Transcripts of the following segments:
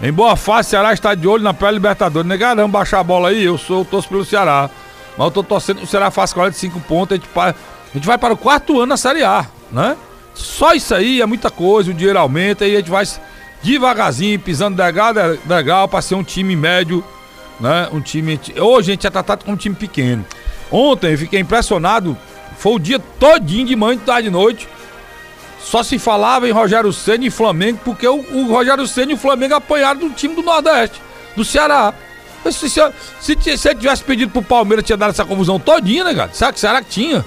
Em boa fase, Ceará está de olho na pré-Libertadores. Negarão baixar a bola aí, eu sou torço pelo Ceará. Mas eu tô torcendo que o Ceará faça 45 pontos, a gente, a gente vai para o quarto ano na Série A, né? Só isso aí é muita coisa, o dinheiro aumenta e a gente vai devagarzinho, pisando degrau, degrau para ser um time médio, né? Um time. Hoje a gente é tratado como um time pequeno. Ontem eu fiquei impressionado, foi o dia todinho de manhã, de tarde de noite. Só se falava em Rogério Senna e Flamengo, porque o, o Rogério Senna e o Flamengo apanharam do time do Nordeste, do Ceará. Se, se, se, se tivesse pedido pro Palmeiras, tinha dado essa confusão todinha, né, cara? Será que, será que tinha?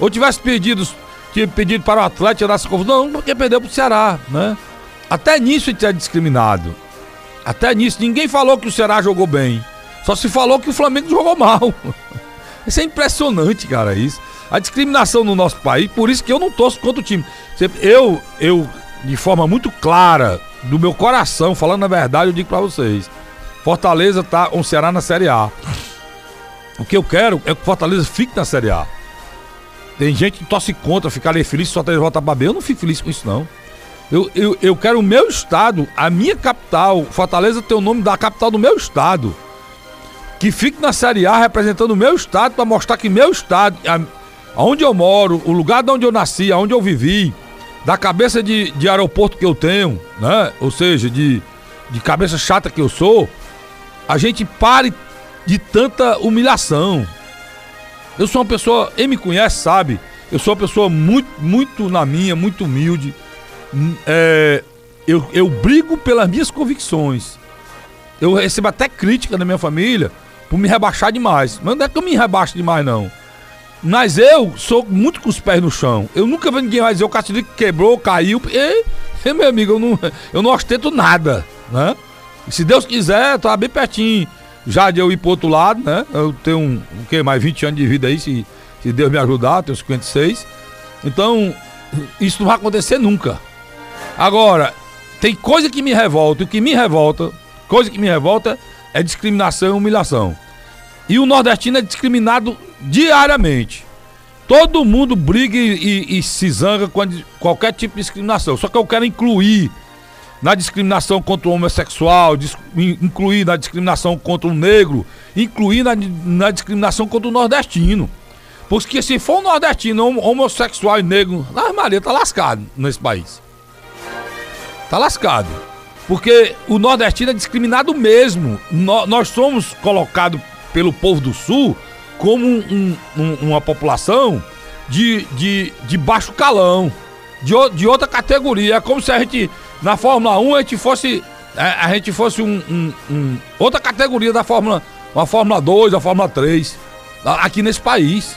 Ou tivesse pedido, tinha pedido para o Atlético, tinha dado essa confusão? Não, porque perdeu pro Ceará, né? Até nisso ele é discriminado. Até nisso. Ninguém falou que o Ceará jogou bem. Só se falou que o Flamengo jogou mal. Isso é impressionante, cara, isso. A discriminação no nosso país, por isso que eu não torço contra o time. Eu, eu, de forma muito clara, do meu coração, falando a verdade, eu digo para vocês. Fortaleza tá com o Ceará na Série A. O que eu quero é que Fortaleza fique na Série A. Tem gente que torce contra, ficaria feliz se Fortaleza voltar pra B. Eu não fico feliz com isso, não. Eu, eu, eu quero o meu estado, a minha capital. Fortaleza tem o nome da capital do meu estado. Que fique na Série A representando o meu estado para mostrar que meu estado, aonde eu moro, o lugar de onde eu nasci, aonde eu vivi, da cabeça de, de aeroporto que eu tenho, né? Ou seja, de, de cabeça chata que eu sou, a gente pare de tanta humilhação. Eu sou uma pessoa, quem me conhece sabe, eu sou uma pessoa muito, muito na minha, muito humilde é, eu, eu brigo pelas minhas convicções. Eu recebo até crítica da minha família por me rebaixar demais. Mas não é que eu me rebaixo demais, não. Mas eu sou muito com os pés no chão. Eu nunca vi ninguém mais dizer o Caçador quebrou, caiu. E, e, meu amigo, eu não, eu não ostento nada, né? E se Deus quiser, tá bem pertinho já de eu ir pro outro lado, né? Eu tenho um, o quê? Mais 20 anos de vida aí, se, se Deus me ajudar, tenho 56. Então, isso não vai acontecer nunca. Agora, tem coisa que me revolta, o que me revolta, coisa que me revolta é discriminação e humilhação. E o nordestino é discriminado diariamente. Todo mundo briga e, e, e se zanga com qualquer tipo de discriminação. Só que eu quero incluir na discriminação contra o homossexual, incluir na discriminação contra o negro, incluir na, na discriminação contra o nordestino. Porque se for um nordestino homossexual e negro, a Maria tá lascado nesse país tá lascado. Porque o nordestino é discriminado mesmo. No, nós somos colocados pelo povo do sul como um, um, uma população de, de, de baixo calão, de, de outra categoria. É como se a gente, na Fórmula 1, a gente fosse. A, é, a gente fosse um, um, um, outra categoria da Fórmula. Uma Fórmula 2, a Fórmula 3. Aqui nesse país.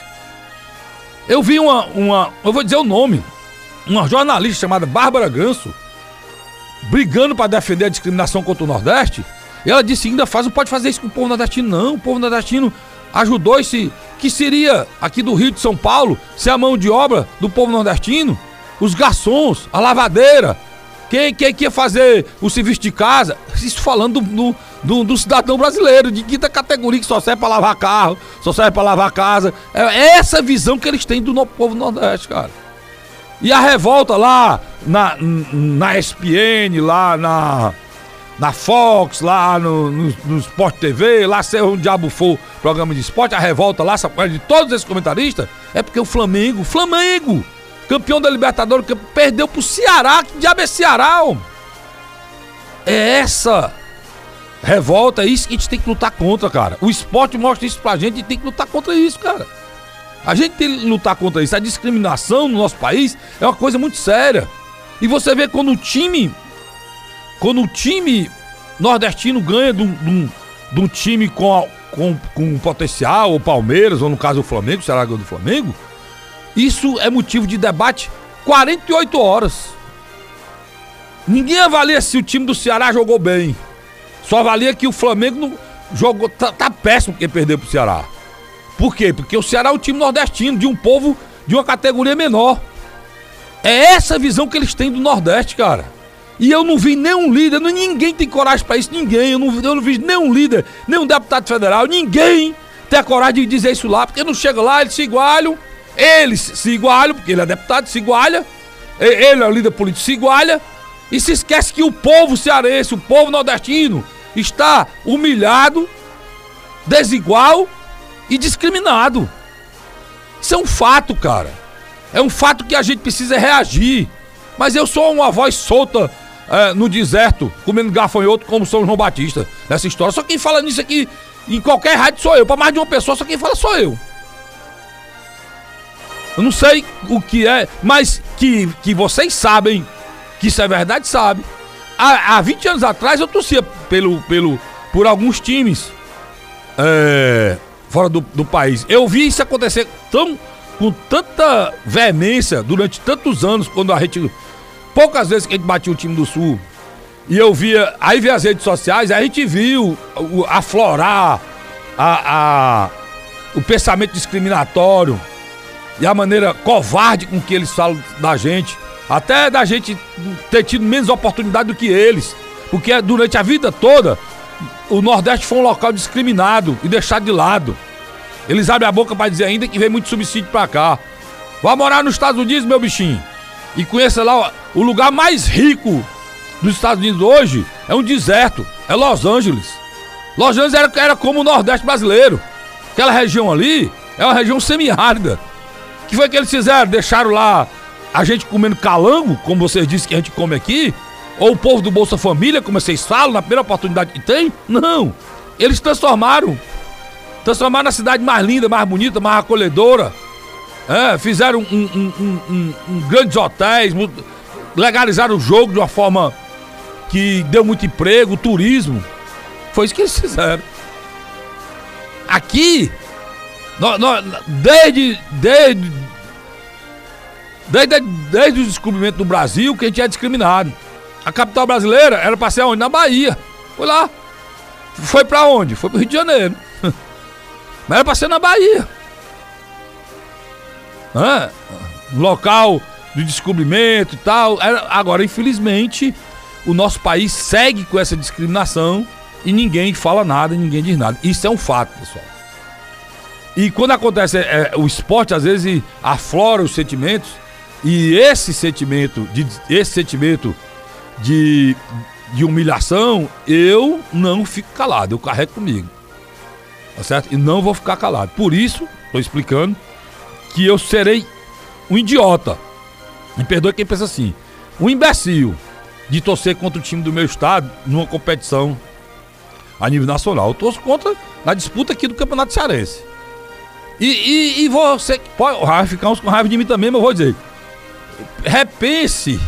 Eu vi uma, uma. Eu vou dizer o nome. Uma jornalista chamada Bárbara Ganso brigando para defender a discriminação contra o Nordeste. Ela disse ainda faz, não pode fazer isso com o povo nordestino, não. O povo nordestino ajudou esse. Que seria aqui do Rio de São Paulo ser a mão de obra do povo nordestino? Os garçons, a lavadeira. Quem, quem, quem ia fazer o serviço de casa? Isso falando do, do, do, cidadão brasileiro, de quinta categoria, que só serve para lavar carro, só serve para lavar casa. É essa visão que eles têm do no, povo nordeste, cara. E a revolta lá na, na ESPN, lá na, na Fox, lá no, no, no Sport TV, lá se um diabo for programa de esporte, a revolta lá, de todos esses comentaristas, é porque o Flamengo, Flamengo, campeão da Libertadores, perdeu pro Ceará, que diabo é Ceará, homem? É essa revolta, é isso que a gente tem que lutar contra, cara. O esporte mostra isso pra gente e tem que lutar contra isso, cara. A gente tem que lutar contra isso. A discriminação no nosso país é uma coisa muito séria. E você vê quando o time. Quando o time nordestino ganha de um, de um time com, com, com potencial, o Palmeiras, ou no caso o Flamengo, o Ceará ganhou do Flamengo, isso é motivo de debate 48 horas. Ninguém avalia se o time do Ceará jogou bem. Só avalia que o Flamengo não jogou. Tá, tá péssimo quem perdeu pro Ceará. Por quê? Porque o Ceará é um time nordestino, de um povo de uma categoria menor. É essa visão que eles têm do Nordeste, cara. E eu não vi nenhum líder, ninguém tem coragem para isso, ninguém. Eu não, eu não vi nenhum líder, nenhum deputado federal, ninguém tem a coragem de dizer isso lá, porque não chega lá, eles se igualam, eles se igualam, porque ele é deputado, se igualha, ele é o líder político, se igualha, E se esquece que o povo cearense, o povo nordestino, está humilhado, desigual e discriminado. Isso é um fato, cara. É um fato que a gente precisa reagir. Mas eu sou uma voz solta é, no deserto, comendo gafanhoto como São João Batista, nessa história. Só quem fala nisso aqui em qualquer rádio sou eu. Para mais de uma pessoa, só quem fala sou eu. Eu não sei o que é, mas que, que vocês sabem que isso é verdade, sabe. Há, há 20 anos atrás eu torcia pelo, pelo, por alguns times é, fora do, do país. Eu vi isso acontecer tão, com tanta veemência durante tantos anos, quando a gente. Poucas vezes que a gente batia o time do Sul. E eu via. Aí via as redes sociais, a gente viu aflorar a, a, o pensamento discriminatório e a maneira covarde com que eles falam da gente. Até da gente ter tido menos oportunidade do que eles. Porque durante a vida toda, o Nordeste foi um local discriminado e deixado de lado. Eles abrem a boca para dizer ainda que vem muito subsídio para cá. Vá morar nos Estados Unidos, meu bichinho. E conheça lá o lugar mais rico dos Estados Unidos hoje. É um deserto. É Los Angeles. Los Angeles era, era como o Nordeste brasileiro. Aquela região ali é uma região semiárida. O que foi que eles fizeram? Deixaram lá a gente comendo calango, como vocês dizem que a gente come aqui, ou o povo do Bolsa Família, como vocês falam, na primeira oportunidade que tem. Não. Eles transformaram. Transformaram a cidade mais linda, mais bonita, mais acolhedora. É, fizeram um, um, um, um, grandes hotéis, legalizaram o jogo de uma forma que deu muito emprego, turismo. Foi isso que eles fizeram. Aqui, desde, desde Desde, desde o descobrimento do Brasil que a gente é discriminado. A capital brasileira era pra ser onde? Na Bahia. Foi lá. Foi pra onde? Foi pro Rio de Janeiro. Mas era pra ser na Bahia. Hã? Local de descobrimento e tal. Agora, infelizmente, o nosso país segue com essa discriminação e ninguém fala nada, ninguém diz nada. Isso é um fato, pessoal. E quando acontece é, o esporte, às vezes aflora os sentimentos e esse sentimento, de, esse sentimento de, de humilhação, eu não fico calado, eu carrego comigo. Tá certo? E não vou ficar calado. Por isso, estou explicando que eu serei um idiota. Me perdoe quem pensa assim. Um imbecil de torcer contra o time do meu estado numa competição a nível nacional. Eu torço contra na disputa aqui do Campeonato Cearense. E, e, e você pode vai ficar uns com raiva de mim também, mas eu vou dizer repense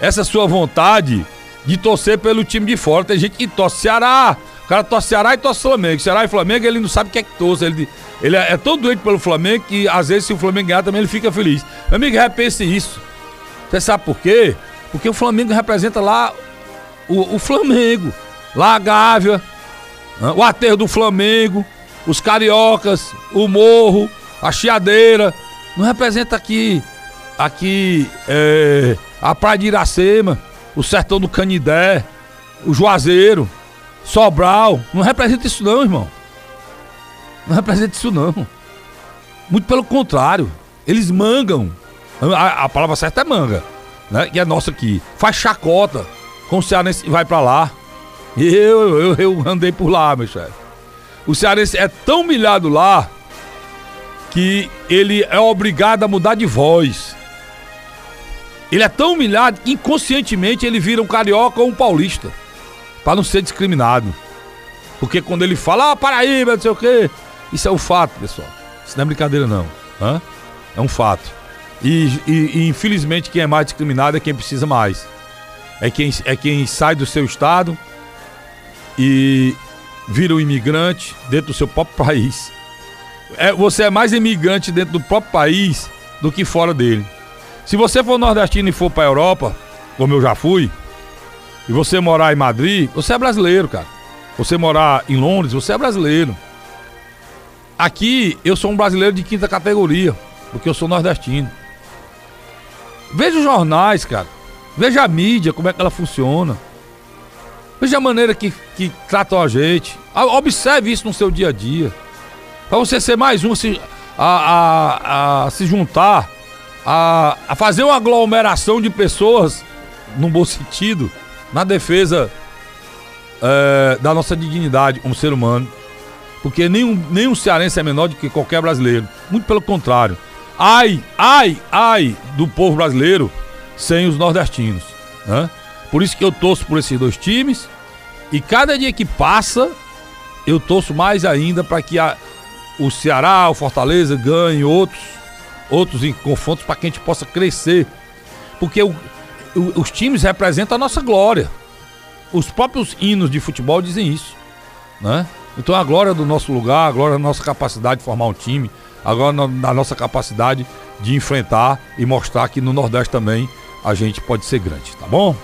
essa sua vontade de torcer pelo time de fora. Tem gente que torce Ceará, o cara torce Ceará e torce Flamengo. Ceará e Flamengo, ele não sabe o que é que torce. Ele, ele é, é tão doente pelo Flamengo que às vezes se o Flamengo ganhar também ele fica feliz. Meu amigo, repense isso. Você sabe por quê? Porque o Flamengo representa lá o, o Flamengo. Lá a Gávea, o aterro do Flamengo, os cariocas, o morro, a chiadeira. Não representa aqui aqui é, a Praia de Iracema, o Sertão do Canidé, o Juazeiro, Sobral. Não representa isso não, irmão. Não representa isso não. Muito pelo contrário. Eles mangam. A, a palavra certa é manga, né? Que é nossa aqui. Faz chacota com o cearense vai para lá. Eu, eu, eu andei por lá, meu chefe. O cearense é tão humilhado lá que ele é obrigado a mudar de voz. Ele é tão humilhado inconscientemente ele vira um carioca ou um paulista. para não ser discriminado. Porque quando ele fala, ah, Paraíba, não sei o quê. Isso é um fato, pessoal. Isso não é brincadeira, não. Hã? É um fato. E, e, e, infelizmente quem é mais discriminado é quem precisa mais. É quem, é quem sai do seu estado e vira um imigrante dentro do seu próprio país. É, você é mais imigrante dentro do próprio país do que fora dele. Se você for nordestino e for pra Europa, como eu já fui, e você morar em Madrid, você é brasileiro, cara. Você morar em Londres, você é brasileiro. Aqui eu sou um brasileiro de quinta categoria, porque eu sou nordestino. Veja os jornais, cara. Veja a mídia, como é que ela funciona. Veja a maneira que, que tratam a gente. Observe isso no seu dia a dia. Para você ser mais um se, a, a, a se juntar a, a fazer uma aglomeração de pessoas num bom sentido, na defesa é, da nossa dignidade como ser humano. Porque nenhum, nenhum cearense é menor do que qualquer brasileiro. Muito pelo contrário. Ai, ai, ai do povo brasileiro sem os nordestinos. Né? Por isso que eu torço por esses dois times. E cada dia que passa, eu torço mais ainda para que a, o Ceará, o Fortaleza ganhe outros, outros confrontos para que a gente possa crescer. Porque o, o, os times representam a nossa glória. Os próprios hinos de futebol dizem isso. Né? Então a glória do nosso lugar, a glória da nossa capacidade de formar um time, a glória da nossa capacidade de enfrentar e mostrar que no Nordeste também a gente pode ser grande, tá bom?